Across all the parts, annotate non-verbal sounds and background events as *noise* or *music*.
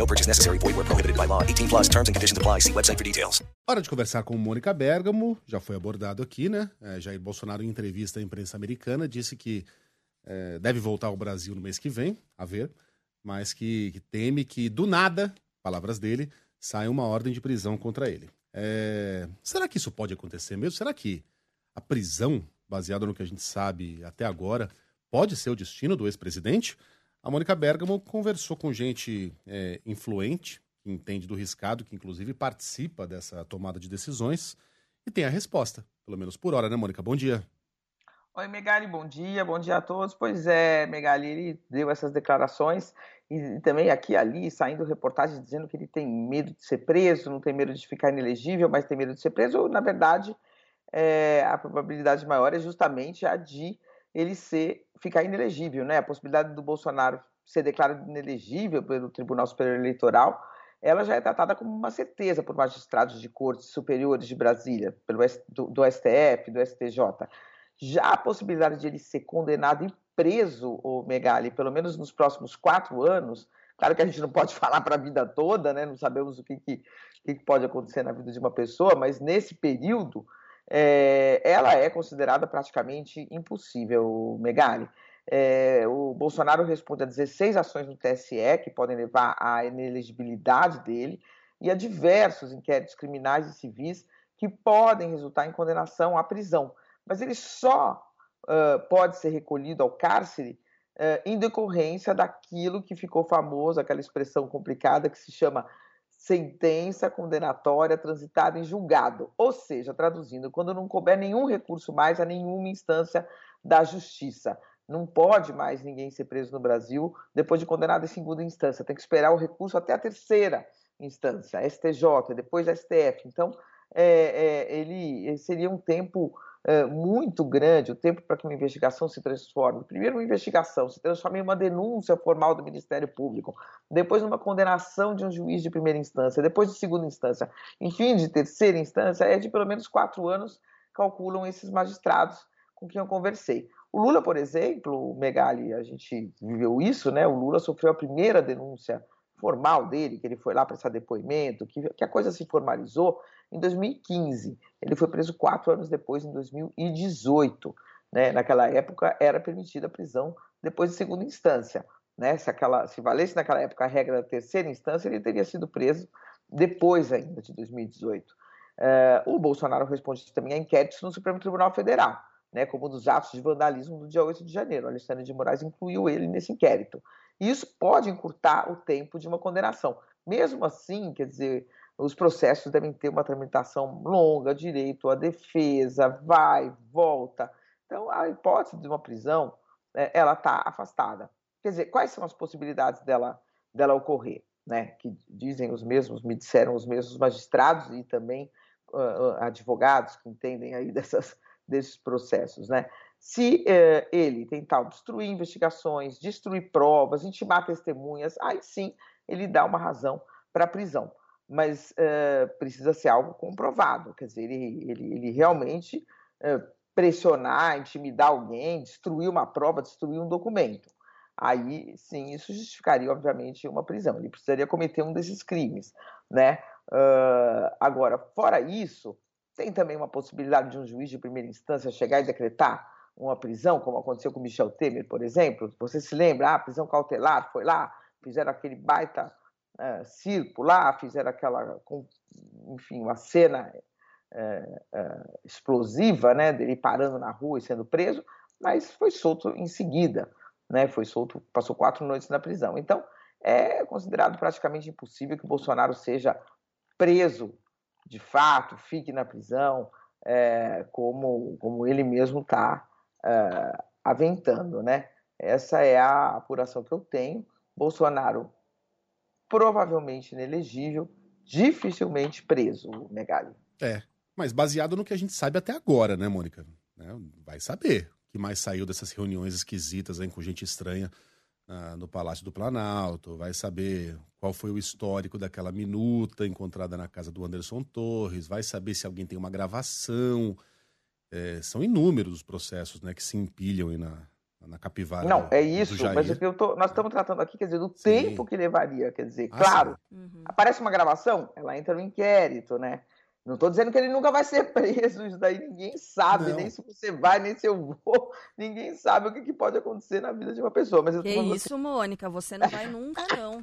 No purchase necessary. Void where prohibited by law. 18 plus terms and conditions apply. See website for details. Hora de conversar com Mônica Bergamo, já foi abordado aqui, né? É, Jair Bolsonaro, em entrevista à imprensa americana, disse que é, deve voltar ao Brasil no mês que vem, a ver, mas que, que teme que, do nada, palavras dele, saia uma ordem de prisão contra ele. É, será que isso pode acontecer mesmo? Será que a prisão, baseada no que a gente sabe até agora, pode ser o destino do ex-presidente? A Mônica Bergamo conversou com gente é, influente, que entende do riscado, que inclusive participa dessa tomada de decisões, e tem a resposta, pelo menos por hora, né, Mônica? Bom dia. Oi, Megali, bom dia, bom dia a todos. Pois é, Megali, ele deu essas declarações e também aqui e ali saindo reportagens dizendo que ele tem medo de ser preso, não tem medo de ficar inelegível, mas tem medo de ser preso. Na verdade, é, a probabilidade maior é justamente a de ele ser ficar inelegível, né? A possibilidade do Bolsonaro ser declarado inelegível pelo Tribunal Superior Eleitoral, ela já é tratada como uma certeza por magistrados de cortes superiores de Brasília, pelo do, STF, do STJ. Já a possibilidade de ele ser condenado e preso, o Megali, pelo menos nos próximos quatro anos, claro que a gente não pode *laughs* falar para a vida toda, né? Não sabemos o que, que, que pode acontecer na vida de uma pessoa, mas nesse período é, ela é considerada praticamente impossível, Megali. É, o Bolsonaro responde a 16 ações no TSE que podem levar à inelegibilidade dele e a diversos inquéritos criminais e civis que podem resultar em condenação à prisão. Mas ele só uh, pode ser recolhido ao cárcere uh, em decorrência daquilo que ficou famoso, aquela expressão complicada que se chama sentença condenatória transitada em julgado, ou seja, traduzindo, quando não couber nenhum recurso mais a nenhuma instância da justiça. Não pode mais ninguém ser preso no Brasil depois de condenado em segunda instância. Tem que esperar o recurso até a terceira instância, STJ, depois STF. Então, é, é, ele seria um tempo é, muito grande, o tempo para que uma investigação se transforme. Primeiro, uma investigação se transforma em uma denúncia formal do Ministério Público, depois, numa condenação de um juiz de primeira instância, depois de segunda instância, enfim, de terceira instância, é de pelo menos quatro anos, calculam esses magistrados com quem eu conversei. O Lula, por exemplo, Megali, a gente viveu isso, né? O Lula sofreu a primeira denúncia formal dele, que ele foi lá prestar depoimento, que, que a coisa se formalizou em 2015. Ele foi preso quatro anos depois, em 2018. Né? Naquela época era permitida a prisão depois de segunda instância. Né? Se, aquela, se valesse naquela época a regra da terceira instância, ele teria sido preso depois ainda de 2018. Uh, o Bolsonaro responde também a inquéritos no Supremo Tribunal Federal, né, como dos atos de vandalismo do dia 8 de janeiro. Alexandre de Moraes incluiu ele nesse inquérito. Isso pode encurtar o tempo de uma condenação. Mesmo assim, quer dizer, os processos devem ter uma tramitação longa, direito à defesa, vai, volta. Então, a hipótese de uma prisão, é, ela está afastada. Quer dizer, quais são as possibilidades dela, dela ocorrer? Né? Que dizem os mesmos, me disseram os mesmos magistrados e também uh, advogados que entendem aí *laughs* dessas, desses processos, né? Se uh, ele tentar obstruir investigações, destruir provas, intimar testemunhas, aí sim ele dá uma razão para a prisão. mas uh, precisa ser algo comprovado. Quer dizer, ele, ele, ele realmente uh, pressionar, intimidar alguém, destruir uma prova, destruir um documento. Aí, sim, isso justificaria, obviamente, uma prisão. Ele precisaria cometer um desses crimes, né? Uh, agora, fora isso, tem também uma possibilidade de um juiz de primeira instância chegar e decretar uma prisão, como aconteceu com Michel Temer, por exemplo. Você se lembra? Ah, prisão cautelar, foi lá, fizeram aquele baita é, circo lá, fizeram aquela, enfim, uma cena é, é, explosiva, né, dele parando na rua e sendo preso, mas foi solto em seguida, né, foi solto, passou quatro noites na prisão. Então, é considerado praticamente impossível que Bolsonaro seja preso de fato, fique na prisão, é, como, como ele mesmo está é, aventando, né? Essa é a apuração que eu tenho. Bolsonaro provavelmente inelegível, dificilmente preso, Megali. É, mas baseado no que a gente sabe até agora, né, Mônica? Né, vai saber o que mais saiu dessas reuniões esquisitas aí com gente estranha uh, no Palácio do Planalto, vai saber qual foi o histórico daquela minuta encontrada na casa do Anderson Torres, vai saber se alguém tem uma gravação. É, são inúmeros os processos né, que se empilham aí na, na capivara. Não, é isso, mas eu tô, nós estamos tratando aqui, quer dizer, do Sim. tempo que levaria, quer dizer, ah, claro, uhum. aparece uma gravação, ela entra no inquérito, né? Não estou dizendo que ele nunca vai ser *laughs* preso, isso daí ninguém sabe, Não. nem se você vai, nem se eu vou, *laughs* ninguém sabe o que, que pode acontecer na vida de uma pessoa. Mas que isso, assim... Mônica, você não vai nunca, não.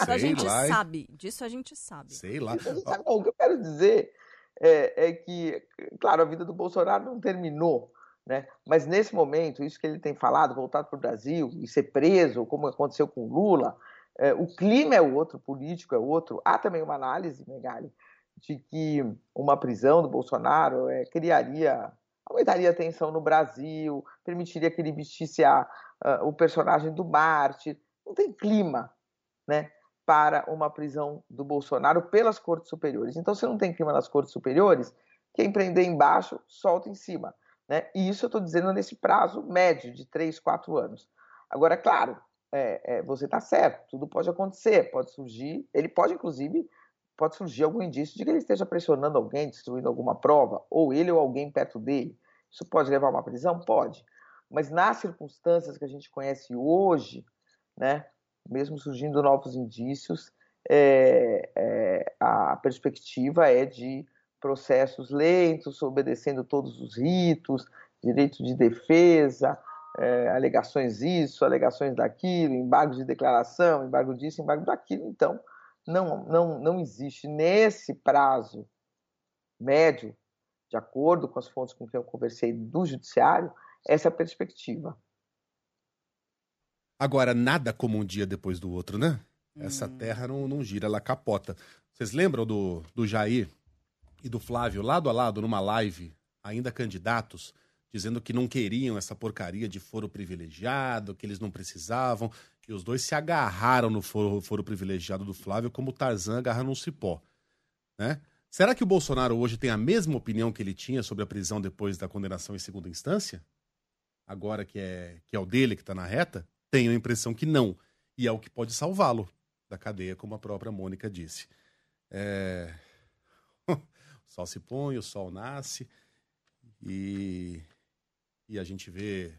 Isso a gente lá, sabe, disso a gente sabe. Sei lá. Sabe, o que eu quero dizer é, é que, claro, a vida do Bolsonaro não terminou, né? Mas nesse momento, isso que ele tem falado, voltar para o Brasil e ser preso, como aconteceu com Lula, é, o clima é outro, o político é outro. Há também uma análise, Megali, de que uma prisão do Bolsonaro é, criaria, aumentaria a tensão no Brasil, permitiria que ele vestisse a, o personagem do Marte. Não tem clima, né? Para uma prisão do Bolsonaro pelas cortes superiores. Então, se não tem clima nas cortes superiores, quem prender embaixo, solta em cima. Né? E isso eu estou dizendo nesse prazo médio de 3, 4 anos. Agora, claro, é, é, você está certo, tudo pode acontecer, pode surgir, ele pode, inclusive, pode surgir algum indício de que ele esteja pressionando alguém, destruindo alguma prova, ou ele ou alguém perto dele. Isso pode levar a uma prisão? Pode. Mas nas circunstâncias que a gente conhece hoje, né, mesmo surgindo novos indícios, é, é, a perspectiva é de processos lentos, obedecendo todos os ritos, direito de defesa, é, alegações isso, alegações daquilo, embargo de declaração, embargo disso, embargo daquilo. Então, não, não, não existe nesse prazo médio, de acordo com as fontes com quem eu conversei do judiciário, essa perspectiva. Agora, nada como um dia depois do outro, né? Essa hum. terra não, não gira, ela capota. Vocês lembram do, do Jair e do Flávio lado a lado numa live, ainda candidatos, dizendo que não queriam essa porcaria de foro privilegiado, que eles não precisavam, e os dois se agarraram no foro, foro privilegiado do Flávio como Tarzan agarra num cipó, né? Será que o Bolsonaro hoje tem a mesma opinião que ele tinha sobre a prisão depois da condenação em segunda instância? Agora que é, que é o dele que está na reta? Tenho a impressão que não. E é o que pode salvá-lo da cadeia, como a própria Mônica disse. É... *laughs* O sol se põe, o sol nasce e, e a gente vê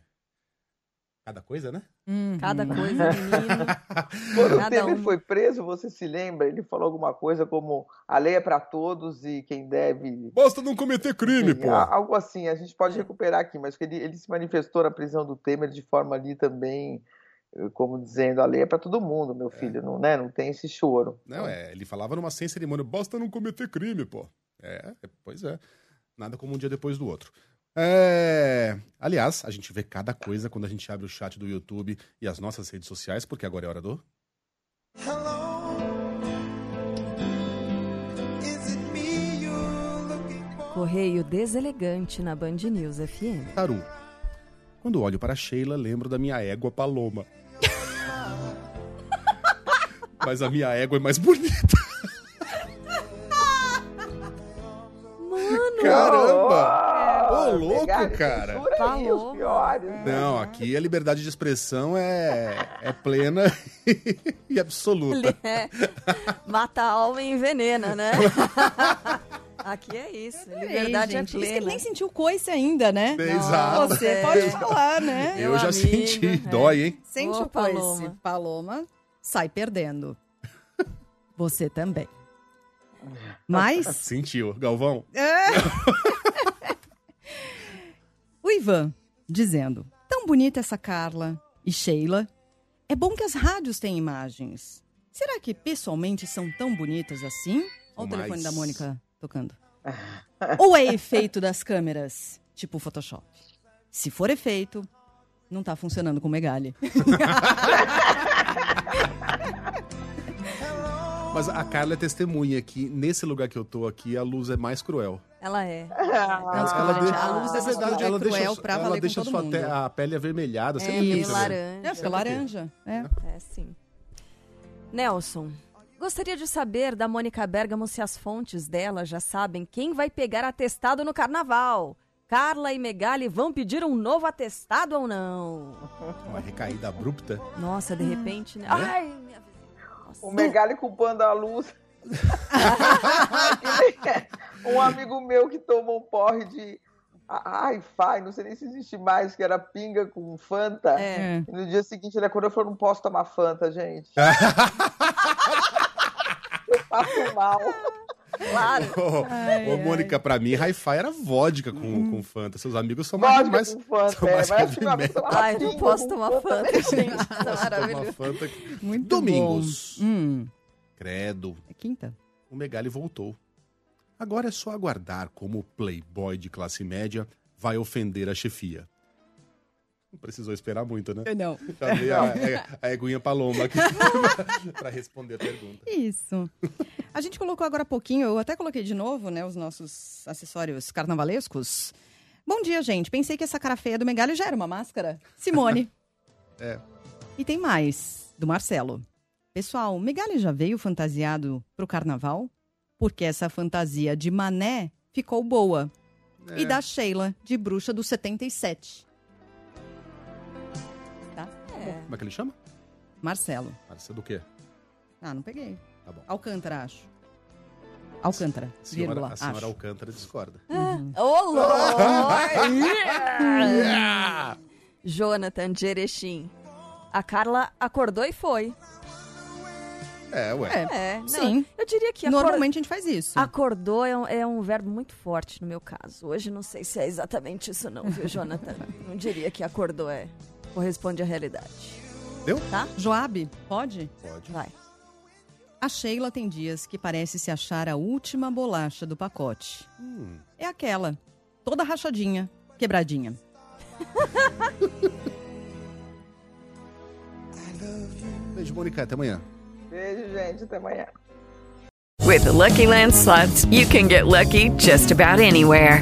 cada coisa, né? Uhum. Cada coisa, menino. *laughs* Quando o Temer um... foi preso, você se lembra? Ele falou alguma coisa como a lei é para todos e quem deve. Basta não cometer crime, Sim, pô. Algo assim, a gente pode recuperar aqui, mas ele, ele se manifestou na prisão do Temer de forma ali também como dizendo, a lei é para todo mundo, meu é. filho, é. não, né? não tem esse choro. Não, é, ele falava numa sem cerimônia, basta não cometer crime, pô. É, pois é. Nada como um dia depois do outro. É... Aliás, a gente vê cada coisa quando a gente abre o chat do YouTube e as nossas redes sociais, porque agora é hora do. Correio deselegante na Band News FM. Taru. Quando olho para Sheila, lembro da minha égua Paloma. *laughs* Mas a minha égua é mais bonita. Megali cara. aí os Falou. piores. né? Não, aqui a liberdade de expressão é, é plena *laughs* e absoluta. É. Mata a alma e envenena, né? *laughs* Aqui é isso. Liberdade Ei, gente, é Isso que ele plena. nem sentiu coice ainda, né? Exato. Você É. pode falar, né? Eu Meu já amigo, senti, é. dói, hein? Sente o coice. Paloma. Paloma. sai perdendo. *laughs* Você também. Mas Sentiu. Galvão? o Ivan dizendo: tão bonita essa Carla e Sheila. É bom que as rádios têm imagens. Será que pessoalmente são tão bonitas assim? Olha o telefone da Mônica tocando. *laughs* Ou é efeito das câmeras, tipo Photoshop? Se for efeito, não tá funcionando com o Megali. *laughs* Mas a Carla é testemunha que nesse lugar que eu tô aqui, a luz é mais cruel. Ela é. *laughs* Não, ela gente, de- a luz é dessa verdade, cidade é ela cruel deixa, pra ela valer deixa com todo sua mundo. a pele avermelhada. É, né? laranja. É, fica laranja. É. É, sim. Nelson, gostaria de saber da Mônica Bergamo se as fontes dela já sabem quem vai pegar atestado no carnaval. Carla e Megali vão pedir um novo atestado ou não? Uma recaída abrupta. Nossa, de repente, É? né? Ai, minha... O Megali culpando a luz. *laughs* um amigo meu que tomou um porre de ai, fai, não sei nem se existe mais, que era pinga com Fanta. É. É. E no dia seguinte ele acordou e falou: não posso tomar Fanta, gente. *laughs* Eu passo mal. *laughs* Claro. *laughs* Ô, Ai, ô, ai. Mônica, pra mim, Hi-Fi era vodka com, com Fanta. Seus amigos são mais... Vodka mais com Fanta, são é. mais metal. tomar Ai, não pinga posso com tomar Fanta, gente. Tá maravilhoso. Fanta. Muito Domingos. bom. Hum, Credo. é quinta? o Megali voltou. Agora é só aguardar como o playboy de classe média vai ofender a chefia. Não precisou esperar muito, né? Não. *laughs* Já veio a, a, a Eguinha Paloma aqui *laughs* para responder a pergunta. Isso. A gente colocou agora há pouquinho, eu até coloquei de novo, né, os nossos acessórios carnavalescos. Bom dia, gente. Pensei que essa cara feia do Megali já era uma máscara. Simone. *laughs* É. E tem mais, do Marcelo. Pessoal, Megali já veio fantasiado pro carnaval? Porque essa fantasia de mané ficou boa. É. E da Sheila, de bruxa do 77. Tá? Como é que ele chama? Marcelo. Parece do quê? Ah, não peguei. Tá bom. Alcântara, acho. Alcântara, Senhora, vírgula, a senhora acho. Alcântara discorda. Ô, louco! *laughs* Jonathan de Erechim. A Carla acordou e foi. É, ué. É, É, não, sim. Eu diria que acor- Normalmente a gente faz isso. acordou é um, é um verbo muito forte no meu caso. Hoje não sei se é exatamente isso não, viu, Jonathan? *laughs* não diria que acordou é corresponde à realidade. Deu? Tá? Joab, pode? Pode. Vai. A Sheila tem dias que parece se achar a última bolacha do pacote. Hum. É aquela, toda rachadinha, quebradinha. Beijo, Mônica. Até amanhã. Beijo, gente. Até amanhã. With the Lucky Land slots, you can get lucky just about anywhere.